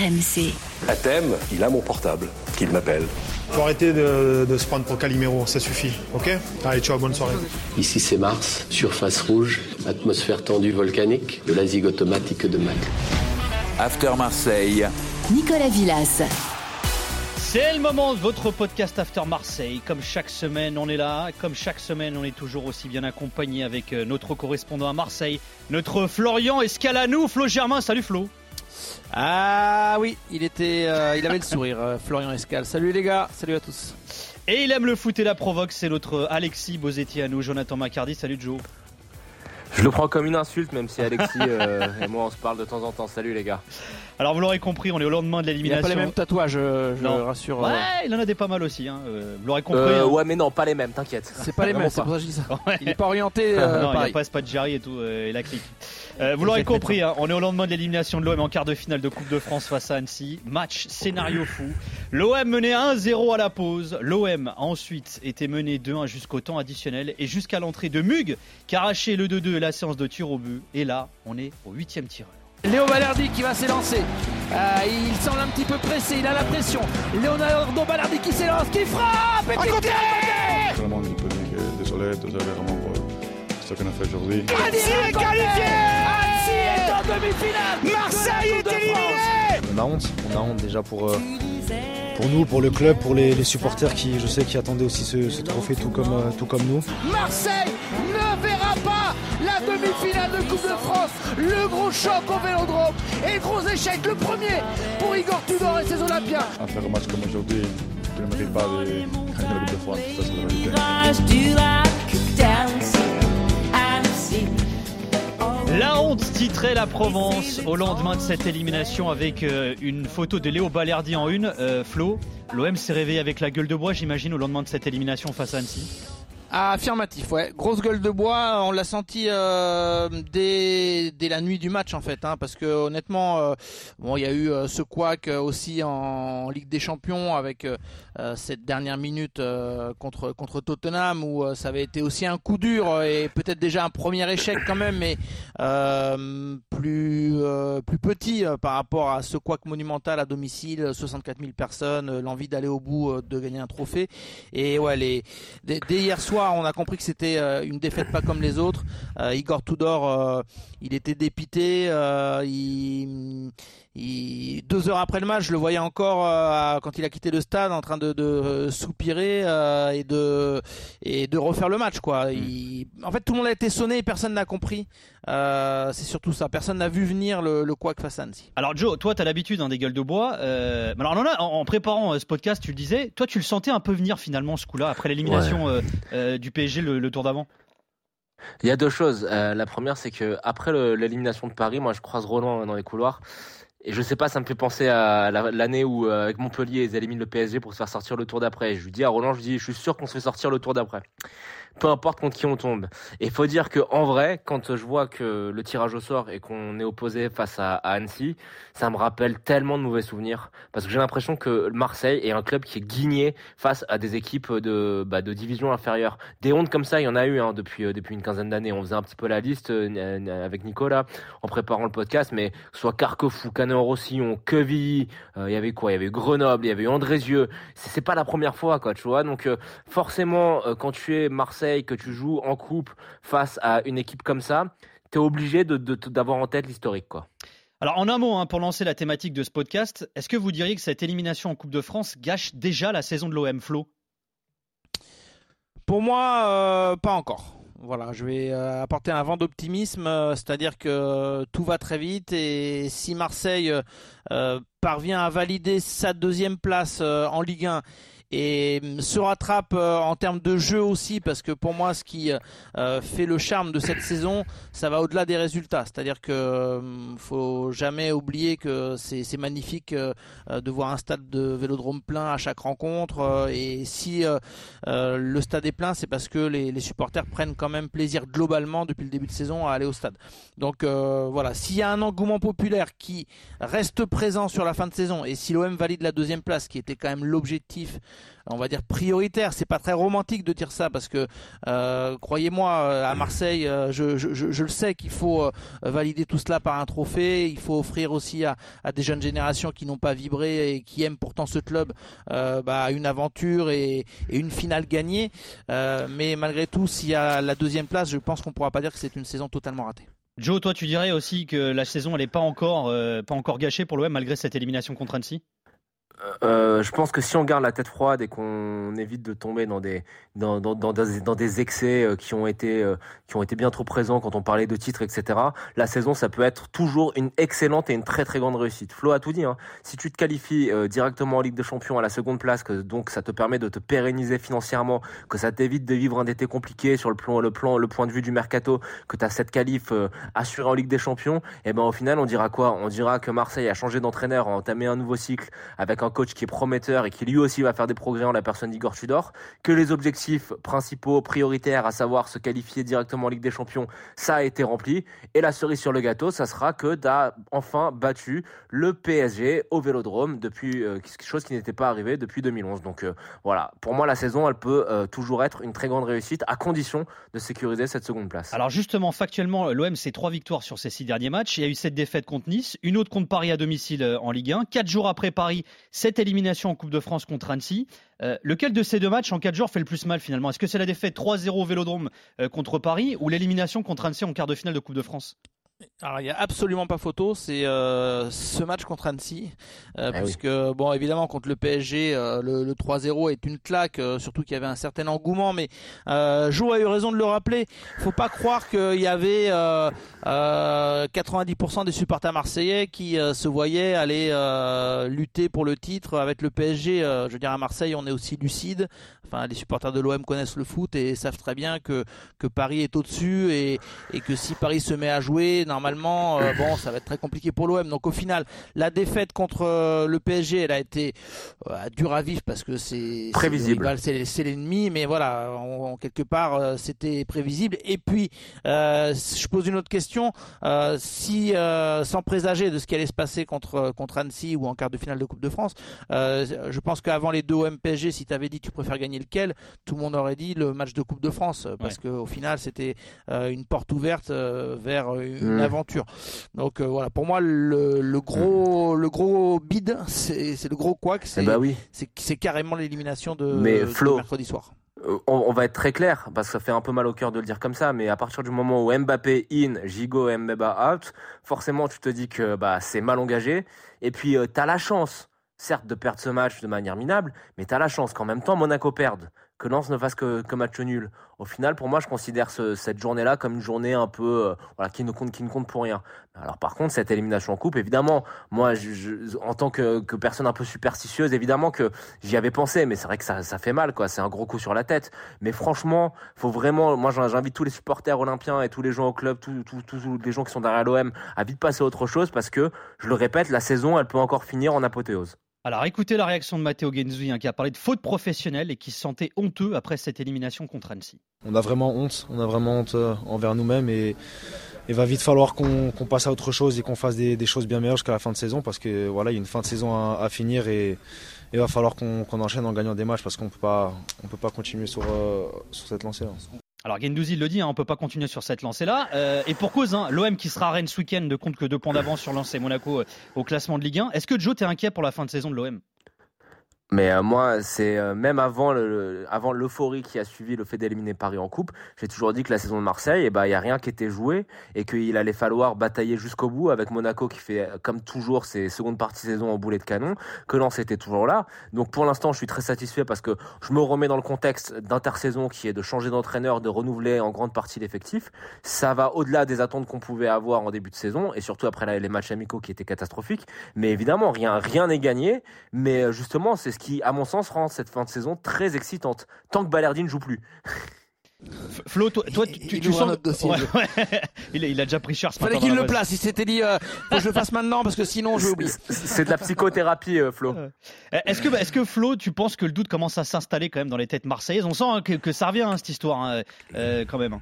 RMC. À thème, il a mon portable, qu'il m'appelle. Faut arrêter de, de se prendre pour Calimero, ça suffit, ok? Allez, ciao, bonne soirée. Ici c'est Mars, surface rouge, atmosphère tendue volcanique, de la zig automatique de Mac. After Marseille. Nicolas Villas. C'est le moment de votre podcast After Marseille. Comme chaque semaine, on est là. Comme chaque semaine, on est toujours aussi bien accompagné avec euh, notre correspondant à Marseille, notre Florian Escalanou, Flo Germain. Salut Flo. Ah oui, il était, euh, il avait le sourire, euh, Florian Escal. Salut les gars, salut à tous. Et il aime le foot et la provoque, c'est notre Alexis Bozetti à nous, Jonathan Macardy. Salut Joe. Je le prends comme une insulte, même si Alexis euh, et moi on se parle de temps en temps. Salut les gars. Alors vous l'aurez compris, on est au lendemain de Il a l'élimination. pas les mêmes tatouages, je Non. le rassure. Ouais, euh, il en a des pas mal aussi. Hein. vous l'aurez compris. Euh, hein. ouais, mais non, pas les mêmes, t'inquiète. C'est pas les mêmes, c'est pour ça que je dis ça. Ouais. Il est pas orienté euh, non, il n'y a pas Spadjari et tout, euh, et la clique. Euh, vous l'aurez compris, hein, on est au lendemain de l'élimination de l'OM en quart de finale de Coupe de France face à Annecy. Match scénario fou. L'OM menait 1-0 à la pause. L'OM a ensuite été mené 2-1 jusqu'au temps additionnel et jusqu'à l'entrée de Mug qui a arraché le 2-2 et la séance de tir au but. Et là, on est au huitième tireur. Léo Balerdi qui va s'élancer. Euh, il semble un petit peu pressé, il a la pression. Leonardo Balerdi qui s'élance, qui frappe et qui dire que désolé, désolé vraiment pour ce qu'on a fait aujourd'hui. Annecy est qualifié en demi-finale Marseille est éliminé On a honte, on a honte déjà pour, euh, pour nous, pour le club, pour les, les supporters qui, je sais, qui attendaient aussi ce, ce trophée tout comme, euh, tout comme nous. Marseille ne verra pas la demi-finale de Coupe de France. Le gros choc au Vélodrome et gros échec, le premier pour Igor Tudor et ses Olympiens. À faire un match comme aujourd'hui, tu ne mérites pas de gagner la Coupe de France. Ça, c'est la vérité. La honte titrait la Provence au lendemain de cette élimination avec euh, une photo de Léo Balerdi en une. Euh, Flo, l'OM s'est réveillé avec la gueule de bois, j'imagine, au lendemain de cette élimination face à Annecy. Affirmatif, ouais. Grosse gueule de bois, on l'a senti euh, dès, dès la nuit du match en fait, hein, parce que honnêtement, euh, bon, il y a eu euh, ce couac aussi en, Ligue des Champions avec cette dernière minute contre contre Tottenham où ça avait été aussi un coup dur et peut-être déjà un premier échec quand même, mais plus plus petit par rapport à ce couac monumental à domicile, 64 000 personnes, l'envie d'aller au bout de gagner un trophée et ouais les dès hier soir, on a compris que c'était euh, une défaite pas comme les autres. Euh, Igor Tudor, euh, il était dépité. euh, il, il- deux heures après le match, je le voyais encore euh, quand il a quitté le stade en train de, de soupirer euh, et de et de refaire le match quoi. Il- en fait, tout le monde a été sonné et personne n'a compris. Euh, c'est surtout ça. Personne n'a vu venir le, le couac face à Annecy. Alors Joe, toi tu as l'habitude hein, des gueules de bois. Euh, alors en a- en, en préparant euh, ce podcast, tu le disais, toi tu le sentais un peu venir finalement ce coup-là après l'élimination euh, euh, du PSG le, le tour d'avant? Il y a deux choses. Euh, la première, c'est que après l'élimination de Paris, moi je croise Roland dans les couloirs. Et je sais pas, ça me fait penser à la- l'année où euh, avec Montpellier ils éliminent le PSG pour se faire sortir le tour d'après. Je lui dis à Roland, je lui dis, je suis sûr qu'on se fait sortir le tour d'après. Peu importe contre qui on tombe. Et faut dire que en vrai, quand je vois que le tirage au sort et qu'on est opposé face à, Annecy, ça me rappelle tellement de mauvais souvenirs. Parce que j'ai l'impression que Marseille est un club qui est guigné face à des équipes de, bah, de division inférieure. Des hontes comme ça, il y en a eu hein, depuis, euh, depuis une quinzaine d'années. On faisait un petit peu la liste euh, avec Nicolas en préparant le podcast, mais soit Carquefou, Canet-en-Roussillon, euh, il y avait quoi? Il y avait Grenoble, il y avait eu Andrézieux. C'est pas la première fois, quoi, tu vois? Donc forcément, quand tu es Marseille, que tu joues en coupe face à une équipe comme ça, t'es obligé de- de- d'avoir en tête l'historique, quoi. Alors en un mot, hein, pour lancer la thématique de ce podcast, est-ce que vous diriez que cette élimination en Coupe de France gâche déjà la saison de l'OM Flo? Pour moi, euh, pas encore. Voilà, je vais euh, apporter un vent d'optimisme, euh, c'est-à-dire que tout va très vite et si Marseille euh, parvient à valider sa deuxième place euh, en Ligue 1 et hum, se rattrape euh, en termes de jeu aussi parce que pour moi ce qui euh, fait le charme de cette saison ça va au-delà des résultats. C'est-à-dire que hum, faut jamais oublier que c'est magnifique euh, de voir un stade de Vélodrome plein à chaque rencontre et si le stade est plein c'est parce que les, les supporters prennent quand même plaisir globalement depuis le début de saison à aller au stade. Donc voilà. S'il y a un engouement populaire qui reste présent sur la fin de saison et si l'OM valide la deuxième place qui était quand même l'objectif on va dire prioritaire. C'est pas très romantique de dire ça parce que euh, croyez-moi, à Marseille, euh, je, le sais qu'il faut euh, valider tout cela par un trophée. Il faut offrir aussi à, des jeunes générations qui n'ont pas vibré et qui aiment pourtant ce club bah, une aventure et, et, une finale gagnée. mais malgré tout, s'il y a la deuxième place, je pense qu'on pourra pas dire que c'est une saison totalement ratée. Joe, toi, tu dirais aussi que la saison, elle n'est pas encore, pas encore gâchée pour l'OM malgré cette élimination contre Annecy? Euh, je pense que si on garde la tête froide et qu'on évite de tomber dans des dans, dans, des excès euh, qui ont été euh, qui ont été bien trop présents quand on parlait de titres, etc. La saison, ça peut être toujours une excellente et une très très grande réussite. Flo a tout dit. Hein. Si tu te qualifies directement en Ligue des Champions à la seconde place, que donc ça te permet de te pérenniser financièrement, que ça t'évite de vivre un été compliqué sur le plan le plan le point de vue du mercato, que tu as cette qualif assurée en Ligue des Champions, et eh ben au final on dira quoi? On dira que Marseille a changé d'entraîneur, a entamé un nouveau cycle avec un coach qui est prometteur et qui lui aussi va faire des progrès en la personne d'Igor Tudor, que les objectifs principaux, prioritaires, à savoir se qualifier directement en Ligue des Champions, ça a été rempli. Et la cerise sur le gâteau, ça sera que tu as enfin battu le PSG au Vélodrome depuis euh, quelque chose qui n'était pas arrivé depuis 2011. Donc euh, voilà, pour moi la saison, elle peut euh, toujours être une très grande réussite à condition de sécuriser cette seconde place. Alors justement, factuellement, l'OM c'est trois victoires sur ses six derniers matchs. Il y a eu cette défaite contre Nice, une autre contre Paris à domicile en Ligue 1. Quatre jours après Paris, cette élimination en Coupe de France contre Annecy. Euh, lequel de ces deux matchs en quatre jours fait le plus mal finalement? Est-ce que c'est la défaite 3-0 au Vélodrome euh, contre Paris ou l'élimination contre Annecy en quart de finale de Coupe de France? Alors il n'y a absolument pas photo, c'est euh, ce match contre Annecy, euh, ah puisque bon évidemment contre le PSG, euh, le, le 3-0 est une claque, euh, surtout qu'il y avait un certain engouement, mais Jo a eu raison de le rappeler. Faut pas croire qu'il y avait 90% des supporters marseillais qui se voyaient aller lutter pour le titre avec le PSG. je veux dire à Marseille, on est aussi lucide. Enfin, les supporters de l'OM connaissent le foot et savent très bien que que Paris est au-dessus et et que si Paris se met à jouer normalement, euh, bon, ça va être très compliqué pour l'OM. Donc au final, la défaite contre euh, le PSG, elle a été euh, dure à vivre parce que c'est prévisible. C'est l'ennemi, mais voilà, en, quelque part, c'était prévisible. Et puis, je pose une autre question si, sans présager de ce qui allait se passer contre contre Annecy ou en quart de finale de Coupe de France, je pense qu'avant les deux OM PSG, si tu avais dit tu préfères gagner lequel, tout le monde aurait dit le match de Coupe de France parce qu'au final, c'était une porte ouverte vers une Aventure. Donc euh, voilà, pour moi le, gros le gros bid, c'est le gros couac, c'est bah oui. c'est carrément l'élimination de, mais Flo, mercredi soir. Euh, on, va être très clair parce que ça fait un peu mal au cœur de le dire comme ça, mais à partir du moment où Mbappé in, Gigo Mbappé out, forcément tu te dis que bah c'est mal engagé. Et puis euh, tu as la chance, certes, de perdre ce match de manière minable, mais tu as la chance qu'en même temps Monaco perde que Lens ne fasse que, que, match nul. Au final, pour moi, je considère cette journée-là comme une journée un peu euh, voilà, qui, ne compte, qui ne compte pour rien. Alors par contre, cette élimination en coupe, évidemment, moi, en tant que, personne un peu superstitieuse, évidemment que j'y avais pensé, mais c'est vrai que ça, ça fait mal, quoi. C'est un gros coup sur la tête. Mais franchement, faut vraiment, moi, j'invite tous les supporters olympiens et tous les gens au club, tous les gens qui sont derrière l'OM, à vite passer à autre chose parce que, je le répète, la saison, elle peut encore finir en apothéose. Alors écoutez la réaction de Matteo Genzi hein, qui a parlé de faute professionnelle et qui se sentait honteux après cette élimination contre Annecy. On a vraiment honte, on a vraiment honte euh, envers nous-mêmes et il va vite falloir qu'on passe à autre chose et qu'on fasse des, choses bien meilleures jusqu'à la fin de saison parce que voilà il y a une fin de saison à, finir et il va falloir qu'on enchaîne en gagnant des matchs parce qu'on peut pas on peut pas continuer sur, euh, sur cette lancée. Là. Alors Gendouzi le dit, hein, on peut pas continuer sur cette lancée-là. Euh, et pour cause, hein, l'OM qui sera à Rennes ce week-end ne compte que deux points d'avance sur Lens et Monaco euh, au classement de Ligue 1. Est-ce que Joe, t'es inquiet pour la fin de saison de l'OM mais euh, moi, c'est euh, même avant le, avant l'euphorie qui a suivi le fait d'éliminer Paris en coupe, j'ai toujours dit que la saison de Marseille, eh ben il y a rien qui était joué et qu'il allait falloir batailler jusqu'au bout avec Monaco qui fait euh, comme toujours ses secondes parties saison en boulet de canon, que Lens était toujours là. Donc pour l'instant, je suis très satisfait parce que je me remets dans le contexte d'intersaison qui est de changer d'entraîneur, de renouveler en grande partie l'effectif. Ça va au-delà des attentes qu'on pouvait avoir en début de saison et surtout après les matchs amicaux qui étaient catastrophiques. Mais évidemment, rien rien n'est gagné. Mais justement, c'est qui, à mon sens, rend cette fin de saison très excitante. Tant que Balerdi ne joue plus. Flo, toi, tu, tu, sens. il, a déjà pris cher. Fallait qu'il le place. Il s'était dit, euh, faut que je le fasse maintenant parce que sinon je oublié. C'est de la psychothérapie, euh, Flo. Est-ce que, est-ce que Flo, tu penses que le doute commence à s'installer quand même dans les têtes marseillaises? On sent hein, que, ça revient hein, cette histoire, hein, euh, quand même.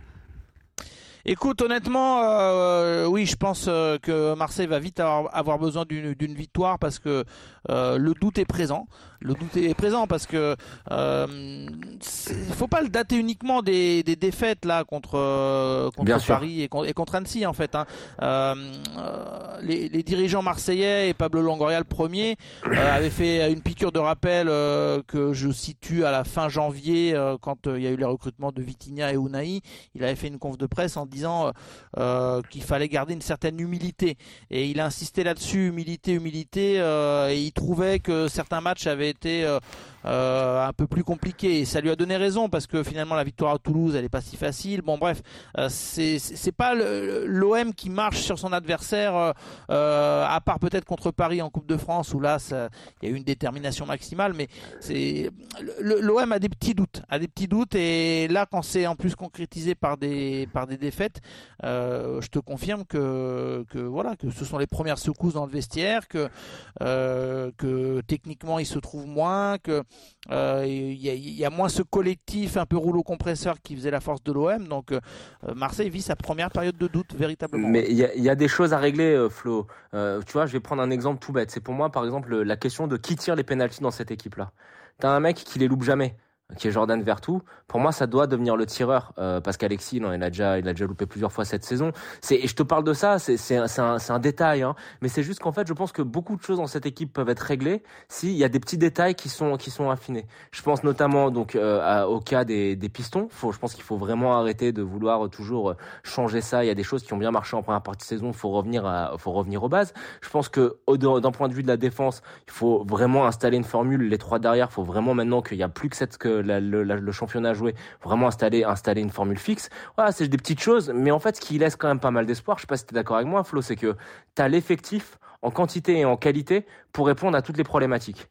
Écoute, honnêtement, euh, oui, je pense euh, que Marseille va vite avoir, avoir besoin d'une victoire parce que euh, le doute est présent. Le doute est présent parce que euh, faut pas le dater uniquement des, des défaites là contre contre Bien sûr. Paris et, con- et contre Annecy en fait. hein. Euh, les, les dirigeants marseillais et Pablo Longoria le premier avaient fait une piqûre de rappel que je situe à la fin janvier quand il y a eu les recrutements de Vitinha et Unai. Il avait fait une conf de presse en disant euh, qu'il fallait garder une certaine humilité. Et il a insisté là-dessus humilité humilité euh, et il trouvait que certains matchs avaient été euh, euh, un peu plus compliqués et ça lui a donné raison parce que finalement la victoire à Toulouse elle est pas si facile. Bon bref euh, c'est c'est pas l'OM qui marche sur son adversaire euh, euh, à part peut-être contre Paris en Coupe de France où là il y a eu une détermination maximale. Mais c'est l'OM a des petits doutes a des petits doutes. Et là quand c'est en plus concrétisé par des par des défaites euh, je te confirme que que voilà que ce sont les premières secousses dans le vestiaire que euh, que techniquement il se trouve moins que euh, il y, a, moins ce collectif un peu rouleau compresseur qui faisait la force de l'OM donc euh, Marseille vit sa première période de doute véritablement Mais il y a, des choses à régler, euh, Flo. Tu vois, je vais prendre un exemple tout bête. C'est pour moi, par exemple, la question de qui tire les pénalties dans cette équipe-là. T'as un mec qui les loupe jamais, qui est Jordan Vertou. Pour moi, ça doit devenir le tireur, euh, parce qu'Alexis, il a déjà, il a déjà loupé plusieurs fois cette saison. Et je te parle de ça, c'est, un- détail, hein. Mais c'est juste qu'en fait, je pense que beaucoup de choses dans cette équipe peuvent être réglées s'il y a des petits détails qui sont, qui sont affinés. Je pense notamment donc euh, au cas des, pistons. Je pense qu'il faut vraiment arrêter de vouloir toujours euh, changer ça. Il y a des choses qui ont bien marché en première partie de saison. Faut revenir à, faut revenir aux bases. Je pense que d'un point de vue de la défense, il faut vraiment installer une formule. Les trois derrière, faut vraiment maintenant qu'il y a plus que cette que le championnat joué, vraiment installer installer une formule fixe. Voilà, c'est des petites choses, mais en fait, ce qui laisse quand même pas mal d'espoir. Je sais pas si tu es d'accord avec moi, Flo, c'est que tu as l'effectif en quantité et en qualité pour répondre à toutes les problématiques.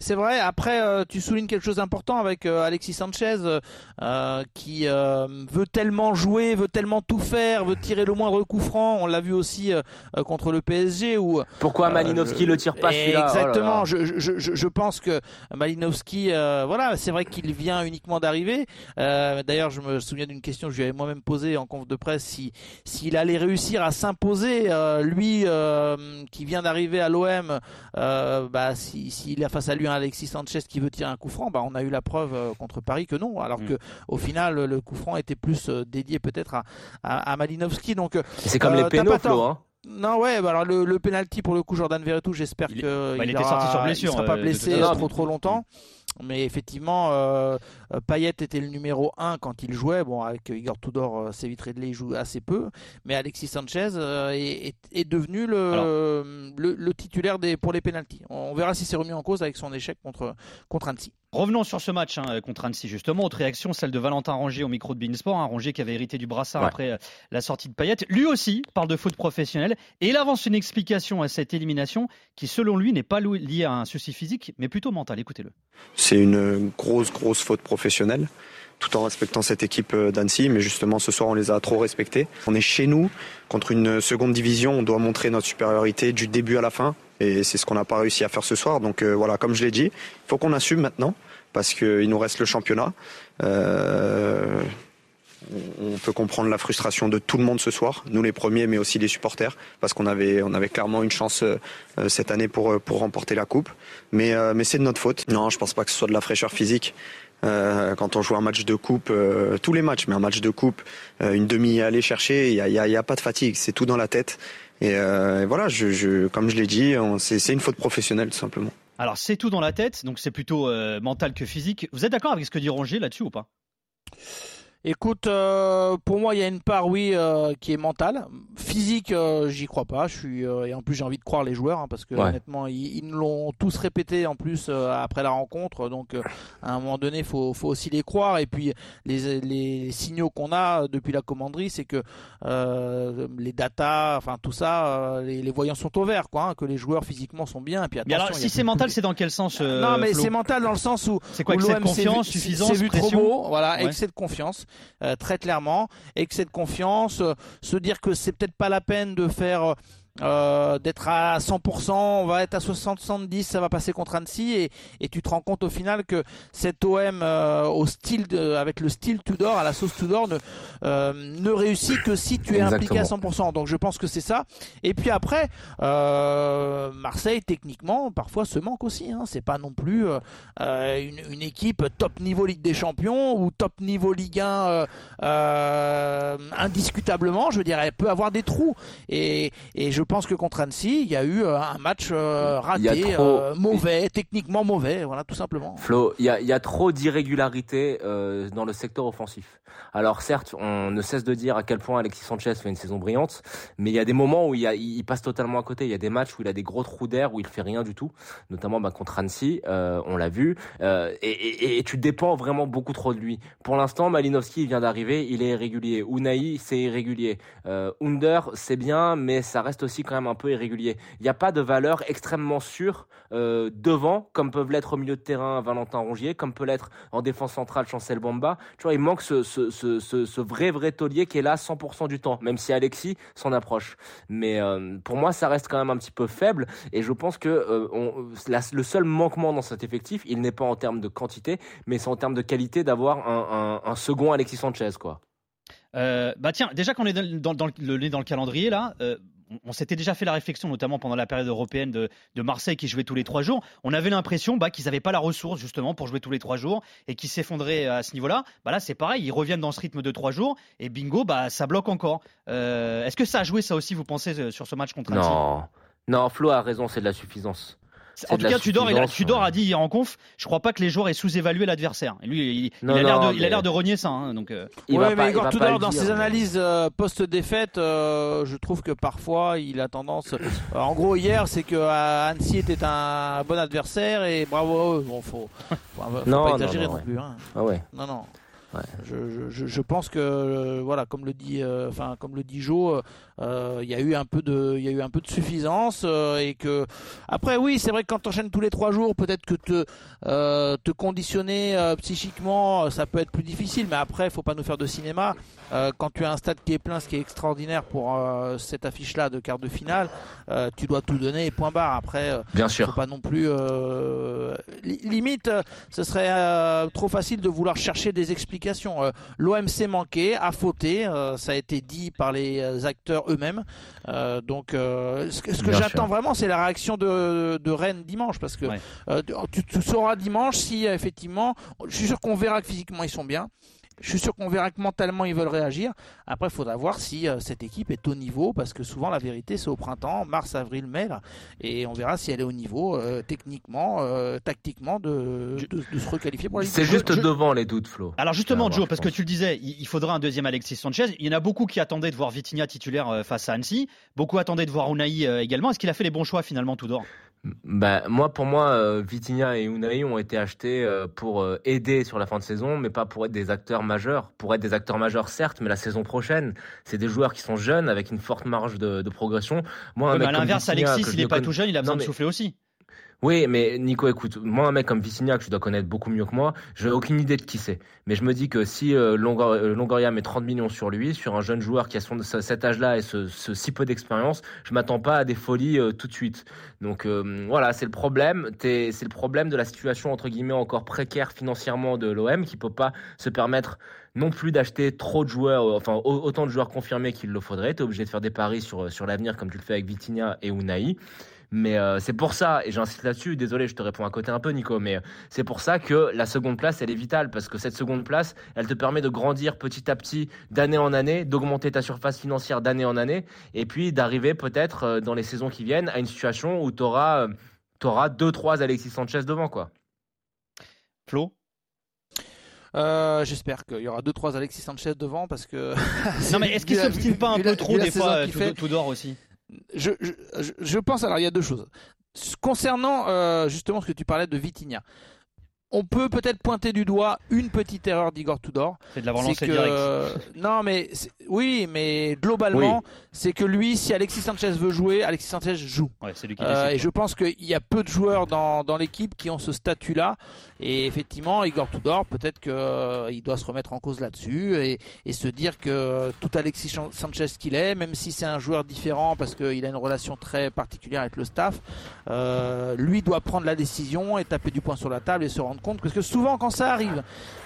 C'est vrai. Après, euh, tu soulignes quelque chose d'important avec euh, Alexis Sanchez, euh, euh, qui euh, veut tellement jouer, veut tellement tout faire, veut tirer le moindre coup franc. On l'a vu aussi euh, contre le PSG où Pourquoi Malinowski je- le tire pas celui-là? Exactement. Oh là là. Je, je, je, pense que Malinowski, euh, voilà, c'est vrai qu'il vient uniquement d'arriver. Euh, D'ailleurs, je me souviens d'une question que je lui avais moi-même posée en conf de presse si s'il allait réussir à s'imposer, euh, lui euh, qui vient d'arriver à l'OM, euh, bah, si- s'il a face à lui un Alexis Sanchez qui veut tirer un coup franc, bah, on a eu la preuve euh, contre Paris que non. Alors Mm. que au final, le coup franc était plus euh, dédié peut-être à, à, à Malinowski. Donc, Et C'est comme euh, les pénaux, Flo. Hein. non, ouais, bah alors le, le penalty pour le coup, Jordan Verretou, j'espère Il est- que bah, il il était aura- sorti sur blessure, il sera pas euh, blessé trop trop longtemps. Mais effectivement, euh, euh, Payet était le numéro 1 quand il jouait. Bon, avec Igor Tudor, euh, Sévit Redley, il joue assez peu. Mais Alexis Sanchez euh, est, est- est devenu le, Alors. le, le titulaire des, pour les pénalties. On verra si c'est remis en cause avec son échec contre, contre Annecy. Revenons sur ce match hein, contre Annecy justement. Autre réaction, celle de Valentin Rongier au micro de Beansport. Un Rongier qui avait hérité du brassard Ouais. après euh, la sortie de Payet. Lui aussi parle de faute professionnelle et il avance une explication à cette élimination qui, selon lui, n'est pas liée à un souci physique, mais plutôt mental. Écoutez-le. C'est une grosse, grosse faute professionnelle, tout en respectant cette équipe euh, d'Annecy, mais justement ce soir on les a trop respectés. On est chez nous, contre une seconde division, on doit montrer notre supériorité du début à la fin, et c'est ce qu'on n'a pas réussi à faire ce soir. Donc euh, voilà, comme je l'ai dit, il faut qu'on assume maintenant, parce qu'il nous reste le championnat. Euh, on- peut comprendre la frustration de tout le monde ce soir, nous les premiers, mais aussi les supporters, parce qu'on avait, on avait clairement une chance euh, euh, cette année pour, euh, pour remporter la coupe. Mais, mais c'est de notre faute. Non, je pense pas que ce soit de la fraîcheur physique. Quand on joue un match de coupe, tous les matchs, mais un match de coupe, une demi à aller chercher, il y a, y a- y a pas de fatigue, c'est tout dans la tête. Et, voilà, comme je l'ai dit, c'est une faute professionnelle tout simplement. Alors c'est tout dans la tête, donc c'est plutôt mental que physique. Vous êtes d'accord avec ce que dit Rongier là-dessus ou pas? Écoute, euh, pour moi, il y a une part, oui, euh, qui est mentale. Physique, euh, j'y crois pas. Je suis euh, et en plus, j'ai envie de croire les joueurs hein, parce que Ouais. honnêtement, ils, ils nous l'ont tous répété en plus euh, après la rencontre. Donc, euh, à un moment donné, faut faut aussi les croire. Et puis, les les signaux qu'on a depuis la commanderie, c'est que euh, les datas, enfin tout ça, euh, les, les voyants sont au vert, quoi. hein, que les joueurs physiquement sont bien. Et puis Mais alors attention, il y si c'est mental, c'est dans quel sens euh, non, mais c'est mental dans le sens où C'est quoi où excès de confiance, vu- suffisance, vu trop pression beau, voilà, Ouais. excès de confiance, euh, très clairement, excès de confiance, euh, se dire que c'est peut-être pas la peine de faire euh, euh, d'être à 100%, on va être à 60-70, ça va passer contre Annecy et, et, tu te rends compte au final que cet OM euh, au style de, avec le style Tudor, à la sauce Tudor, ne, euh, ne réussit que si tu es impliqué à 100%. Donc je pense que c'est ça. Et puis après, euh, Marseille techniquement parfois se manque aussi. Hein. C'est pas non plus euh, une, une, équipe top niveau Ligue des Champions ou top niveau Ligue 1 indiscutablement. Je veux dire, elle peut avoir des trous et, et je pense que contre Annecy, il y a eu euh, un match euh, raté, euh, mauvais, techniquement mauvais, voilà, tout simplement. Flo, il y a, y a trop d'irrégularités dans le secteur offensif. Alors certes, on ne cesse de dire à quel point Alexis Sanchez fait une saison brillante, mais il y a des moments où il, il passe totalement à côté. Il y a des matchs où il a des gros trous d'air, où il fait rien du tout, notamment bah, contre Annecy, on l'a vu, et, et, et, tu dépends vraiment beaucoup trop de lui. Pour l'instant, Malinowski vient d'arriver, il est irrégulier. Unai, c'est irrégulier. Under, c'est bien, mais ça reste aussi quand même un peu irrégulier. Il n'y a pas de valeur extrêmement sûre euh, devant, comme peuvent l'être au milieu de terrain Valentin Rongier, comme peut l'être en défense centrale Chancel Bamba. Tu vois, il manque ce, vrai, vrai taulier qui est là 100% du temps, même si Alexis s'en approche. Mais euh, pour moi, ça reste quand même un petit peu faible, et je pense que euh, le seul manquement dans cet effectif, il n'est pas en termes de quantité, mais c'est en termes de qualité d'avoir un, second Alexis Sanchez, quoi. Bah tiens, déjà qu'on est dans, le, calendrier là, on s'était déjà fait la réflexion, notamment pendant la période européenne de, Marseille qui jouait tous les trois jours. On avait l'impression bah, qu'ils n'avaient pas la ressource justement pour jouer tous les trois jours et qu'ils s'effondraient à ce niveau-là. Bah là, c'est pareil, ils reviennent dans ce rythme de trois jours et bingo, bah ça bloque encore. Euh, est-ce que ça a joué ça aussi, vous pensez, sur ce match contre Non, non, Flo a raison, c'est de la suffisance. En tout cas, Tudor, il a, Tudor a dit hier en conf, je crois pas que les joueurs aient sous-évalué l'adversaire. Lui, il, a l'air de, il a l'air de renier ça. Hein, donc, euh. ouais, mais Igor Tudor, dans ses analyses euh, post-défaite, euh, je trouve que parfois il a tendance. en gros, hier, c'est que Annecy était un bon adversaire et bravo. Bon, faut, faut, faut non, pas exagérer non, plus. Hein. Ah ouais. Non, non. Je, je, je, pense que voilà, comme le dit, enfin comme le dit Joe, euh, il y a eu un peu de, il y a eu un peu de suffisance euh, et que après oui, c'est vrai que quand tu enchaînes tous les trois jours, peut-être que te euh, te conditionner psychiquement, ça peut être plus difficile. Mais après, faut pas nous faire de cinéma. quand tu as un stade qui est plein, ce qui est extraordinaire pour cette affiche-là de quart de finale, tu dois tout donner et point barre. Après, bien sûr, faut pas non plus limite, ce serait trop facile de vouloir chercher des explications. L'OMC manqué, a fauté, ça a été dit par les acteurs eux-mêmes. Euh, donc, euh, ce que, j'attends vraiment, c'est la réaction de, de, Rennes dimanche, parce que euh, tu, tu, sauras dimanche si effectivement, je suis sûr qu'on verra que physiquement ils sont bien. Je suis sûr qu'on verra que mentalement ils veulent réagir. Après, il faudra voir si euh, cette équipe est au niveau, parce que souvent la vérité c'est au printemps, mars, avril, mai, et on verra si elle est au niveau euh, techniquement, euh, tactiquement de, de, se requalifier pour la. C'est juste devant les doutes, Flo. Alors justement, Joe, parce que tu le disais, il, faudra un deuxième Alexis Sanchez. Il y en a beaucoup qui attendaient de voir Vitinha titulaire face à Annecy, beaucoup attendaient de voir Unai également. Est-ce qu'il a fait les bons choix finalement, tout d'or bah, moi, pour moi, euh, Vitinha et Unai ont été achetés euh, pour euh, aider sur la fin de saison, mais pas pour être des acteurs majeurs. Pour être des acteurs majeurs, certes, mais la saison prochaine, c'est des joueurs qui sont jeunes avec une forte marge de, progression. Moi, à l'inverse, Alexis, il n'est pas tout jeune, il a besoin de souffler aussi. Oui, mais Nico, écoute, moi, un mec comme Vicignac, tu dois connaître beaucoup mieux que moi, j'ai aucune idée de qui c'est. Mais je me dis que si euh, euh, Longoria met 30 millions sur lui, sur un jeune joueur qui a son, cet âge-là et ce, si peu d'expérience, je m'attends pas à des folies euh, tout de suite. Donc voilà, c'est le problème. C'est le problème de la situation entre guillemets encore précaire financièrement de l'OM qui peut pas se permettre non plus d'acheter trop de joueurs, enfin autant de joueurs confirmés qu'il le faudrait. Tu es obligé de faire des paris sur, sur l'avenir comme tu le fais avec Vitinha et Unai. Mais euh, c'est pour ça, et j'insiste là-dessus, désolé, je te réponds à côté un peu, Nico, mais euh, c'est pour ça que la seconde place, elle est vitale, parce que cette seconde place, elle te permet de grandir petit à petit, d'année en année, d'augmenter ta surface financière d'année en année, et puis d'arriver peut-être euh, dans les saisons qui viennent à une situation où tu auras, auras 2-3 Alexis Sanchez devant, quoi. Flo? J'espère qu'il y aura 2-3 Alexis Sanchez devant parce que. non, mais est-ce qu'il s'obstine pas un peu trop des fois, tout, tout d'or aussi? Je, je, je, pense, alors il y a deux choses. Concernant euh, justement ce que tu parlais de Vitinha, on peut peut-être pointer du doigt une petite erreur d'Igor Tudor. C'est de l'avoir lancé que, direct. non, mais oui, mais globalement, Oui. c'est que lui, si Alexis Sanchez veut jouer, Alexis Sanchez joue. Ouais, c'est lui qui Euh, décide. et je pense qu'il y a peu de joueurs dans, dans l'équipe qui ont ce statut-là. Et effectivement, Igor Tudor, peut-être qu'il doit se remettre en cause là-dessus et, se dire que tout Alexis Sanchez qu'il est, même si c'est un joueur différent parce qu'il a une relation très particulière avec le staff, euh, lui doit prendre la décision et taper du poing sur la table et se rendre compte. Parce que souvent, quand ça arrive,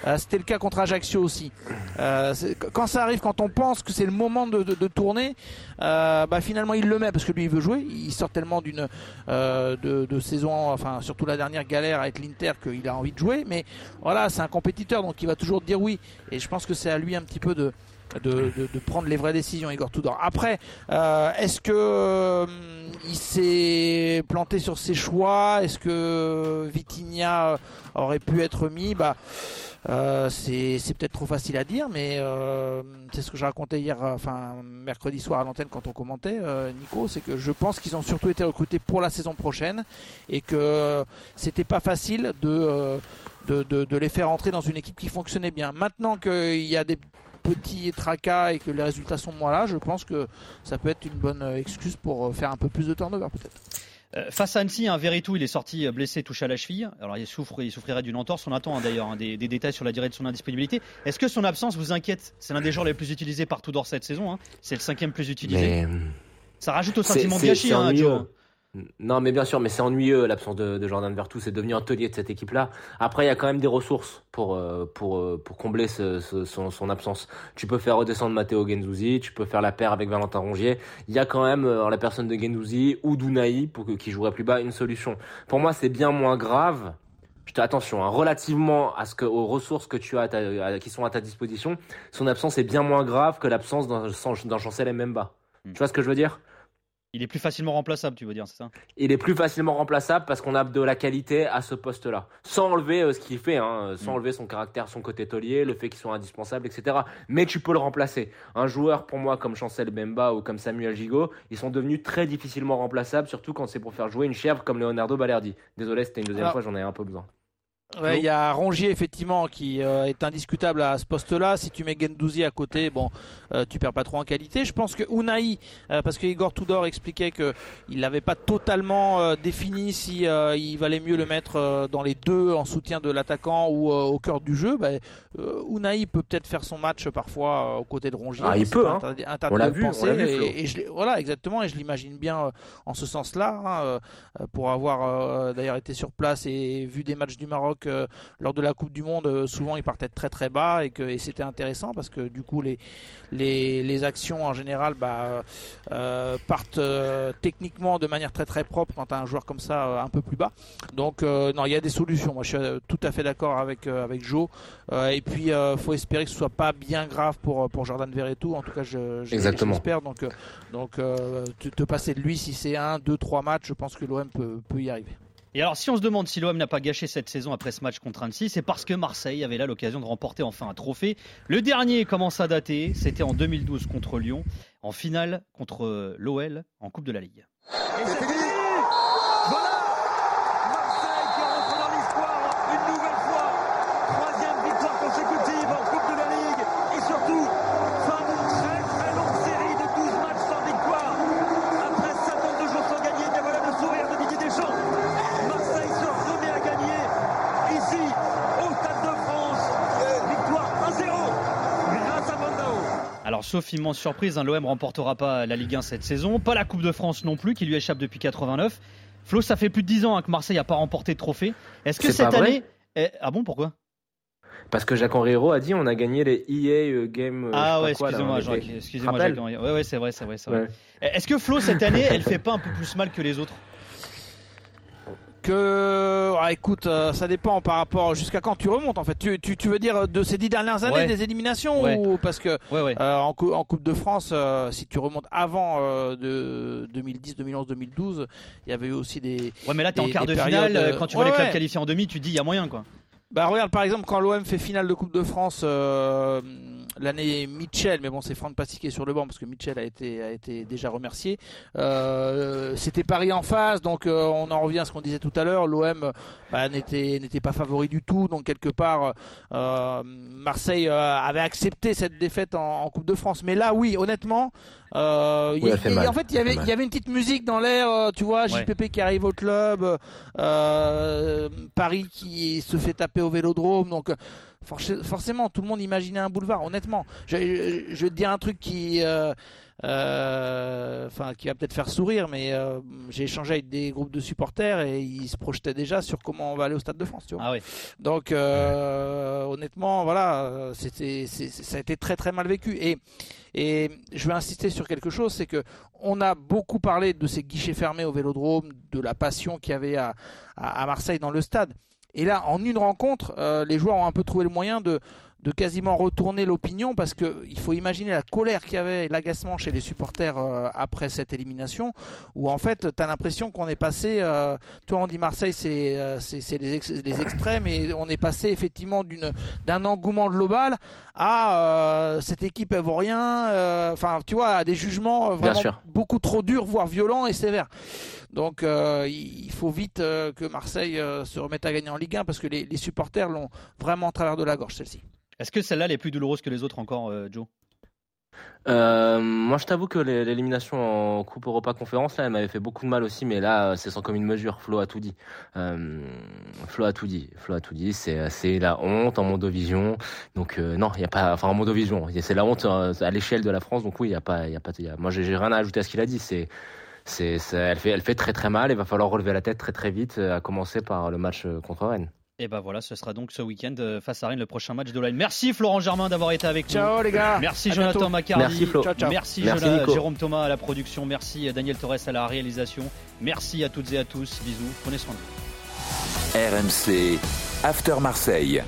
euh, c'était le cas contre Ajaccio aussi, euh, quand ça arrive, quand on pense que c'est le moment de, tourner, euh, bah finalement il le met parce que lui il veut jouer. Il sort tellement d'une euh, de saison, enfin surtout la dernière galère avec l'Inter qu'il a envie de jouer. Mais voilà, c'est un compétiteur donc il va toujours dire oui. Et je pense que c'est à lui un petit peu de de, prendre les vraies décisions, Igor Tudor. Après, euh, est-ce que euh, il s'est planté sur ses choix? Est-ce que Vitinha aurait pu être mis? Bah, euh, c'est peut-être trop facile à dire, mais euh, c'est ce que je racontais hier, enfin mercredi soir à l'antenne quand on commentait, Nico, c'est que je pense qu'ils ont surtout été recrutés pour la saison prochaine et que c'était pas facile de, de, de, de les faire entrer dans une équipe qui fonctionnait bien. Maintenant qu'il y a des petits tracas et que les résultats sont moins là, je pense que ça peut être une bonne euh, excuse pour euh, faire un peu plus de turnover peut-être. Euh, face à Annecy, un Veretout, il est sorti blessé, touché à la cheville. Alors il souffre, il souffrirait d'une entorse. On attend hein, d'ailleurs hein, des, des détails sur la durée de son indisponibilité. Est-ce que son absence vous inquiète? C'est l'un des joueurs les plus utilisés par Tudor cette saison. hein. C'est le cinquième plus utilisé. Mais, Ça rajoute au sentiment de gâchis, hein. Joe. Non, mais bien sûr, mais c'est ennuyeux l'absence de, de Jordan Vertou. C'est devenu un taulier de cette équipe-là. Après, il y a quand même des ressources pour euh, pour euh, pour combler ce- ce- son, son absence. Tu peux faire redescendre Matteo Gendouzi, tu peux faire la paire avec Valentin Rongier. Il y a quand même euh, en la personne de Gendouzi ou d'Unai pour que- qui jouerait plus bas une solution. Pour moi, c'est bien moins grave. Je te- attention, hein, relativement à ce que aux ressources que tu as à ta- à- qui sont à ta disposition, son absence est bien moins grave que l'absence d'un Chancel Mbemba. Hmm. Tu vois ce que je veux dire? Il est plus facilement remplaçable, tu veux dire, c'est ça? Il est plus facilement remplaçable parce qu'on a de la qualité à ce poste-là. Sans enlever euh, ce qu'il fait, hein, sans Mm. enlever son caractère, son côté taulier, le fait qu'il soit indispensable, etc. Mais tu peux le remplacer. Un joueur, pour moi, comme Chancel Bemba ou comme Samuel Gigot, ils sont devenus très difficilement remplaçables, surtout quand c'est pour faire jouer une chèvre comme Leonardo Balerdi. Désolé, c'était une deuxième Alors- fois, j'en ai un peu besoin. Ouais, il y a Rongier effectivement qui euh, est indiscutable à ce poste-là. Si tu mets Gendouzi à côté, bon, euh, tu perds pas trop en qualité. Je pense que Unai, euh, parce que Igor Tudor expliquait que il n'avait pas totalement euh, défini si il valait mieux le mettre dans les deux en soutien de l'attaquant ou au cœur du jeu. Bah, Unai peut peut-être faire son match parfois aux côtés de Rongier. Ah, il peut, hein. On l'a vu, on vu, et, et je l'ai- voilà, exactement. Et je l'imagine bien en ce sens-là, hein, pour avoir d'ailleurs été sur place et vu des matchs du Maroc euh, lors de la Coupe du Monde, euh, souvent ils partaient très très bas et que et c'était intéressant parce que du coup les les, les actions en général bah, euh, partent euh, techniquement de manière très très propre quand tu as un joueur comme ça euh, un peu plus bas. Donc non, il y a des solutions. Moi je suis tout à fait d'accord avec avec Joe. Et puis euh, faut espérer que ce soit pas bien grave pour pour Jordan Verretou. En tout cas, je, je j'espère. Donc donc te, te passer de lui si c'est un, deux, trois matchs, je pense que l'OM peut peut y arriver. Et alors, si on se demande si l'OM n'a pas gâché cette saison après ce match contre Annecy, c'est parce que Marseille avait là l'occasion de remporter enfin un trophée. Le dernier commence à dater, c'était en 2012 contre Lyon, en finale contre l'OL en Coupe de la Ligue. Sauf immense surprise, hein, l'OM remportera pas la Ligue 1 cette saison, pas la Coupe de France non plus, qui lui échappe depuis 89. Flo, ça fait plus de 10 ans hein, que Marseille n'a pas remporté de trophée. Est-ce que cette année. Eh, ah bon, pourquoi? Parce que Jacques Henri Hérault a dit on a gagné les EA euh, Game. euh, Ah ouais, excusez-moi, on Jacques, excusez-moi, Jacques. Ouais, ouais, c'est vrai, c'est vrai, c'est vrai. Ouais. Est-ce que Flo, cette année, elle fait pas un peu plus mal que les autres? Que, ah, écoute, euh, ça dépend par rapport jusqu'à quand tu remontes en fait. Tu, tu, tu veux dire de ces dix dernières années Ouais. des éliminations Ouais. ou parce que Ouais, euh, en, cou- en Coupe de France, euh, si tu remontes avant euh, de 2010, 2011, 2012, il y avait eu aussi des. Ouais, mais là, t'es en quart de périodes, finale. euh, euh, Quand tu vois les clubs qualifiés en demi, tu dis, il y a moyen, quoi. Bah regarde par exemple quand l'OM fait finale de Coupe de France euh, l'année Mitchell, mais bon c'est Franck Passy qui est sur le banc parce que Mitchell a été a été déjà remercié. Euh, C'était Paris en face, donc euh, on en revient à ce qu'on disait tout à l'heure. L'OM bah, n'était n'était pas favori du tout, donc quelque part euh, Marseille euh, avait accepté cette défaite en, en Coupe de France. Mais là oui, honnêtement. Euh, Oui, il y fait en fait, il y avait, il y avait une petite musique dans l'air, tu vois, Ouais. JPP qui arrive au club, euh, Paris qui se fait taper au Vélodrome, donc euh, forcément, tout le monde imaginait un boulevard. Honnêtement, je, je, je vais te dire un truc qui, euh, euh, enfin, qui va peut-être faire sourire, mais euh, j'ai échangé avec des groupes de supporters et ils se projetaient déjà sur comment on va aller au Stade de France, tu vois. Ah oui. Donc honnêtement, voilà, c'était, ça a été très très mal vécu. Et et je vais insister sur quelque chose, c'est que on a beaucoup parlé de ces guichets fermés au Vélodrome, de la passion qu'il y avait à, à, à Marseille dans le stade. Et là, en une rencontre, euh, les joueurs ont un peu trouvé le moyen de de quasiment retourner l'opinion parce que il faut imaginer la colère qu'il y avait, et l'agacement chez les supporters euh, après cette élimination, où en fait, tu as l'impression qu'on est passé, euh, toi on dit Marseille c'est euh, c'est les, ex- les extrêmes et on est passé effectivement d'une d'un engouement global à euh, cette équipe elle vaut rien, euh, enfin tu vois, à des jugements euh, vraiment beaucoup trop durs, voire violents et sévères. Donc euh, il il faut vite euh, que Marseille euh, se remette à gagner en Ligue 1 parce que les, les supporters l'ont vraiment en travers de la gorge celle-ci. Est-ce que celle-là elle est plus douloureuse que les autres encore, euh, Joe? Euh, moi, je t'avoue que l'é- l'élimination en Coupe Europa Conférence, là, elle m'avait fait beaucoup de mal aussi, mais là, c'est sans commune mesure. Flo a tout dit. Euh, Flo a tout dit. Flo a tout dit. C'est, la honte en Mondovision. Donc, euh, non, il y a pas, enfin, en Mondovision. C'est la honte euh, à l'échelle de la France. Donc, oui, il y a pas, il y a pas, moi, j'ai rien à ajouter à ce qu'il a dit. C'est, c'est, elle fait, elle fait très très mal. Il va falloir relever la tête très très vite, euh, à commencer par le match euh, contre Rennes. Et ben voilà, ce sera donc ce week-end euh, face à Rennes, le prochain match de l'OM. Merci Florent Germain d'avoir été avec nous. Ciao les gars. Merci À Jonathan bientôt. Macardy. Merci, Flo. Ciao, ciao. Merci. Jérôme Thomas à la production. Merci Daniel Torres à la réalisation. Merci à toutes et à tous. Bisous. Prenez soin de vous. RMC After Marseille.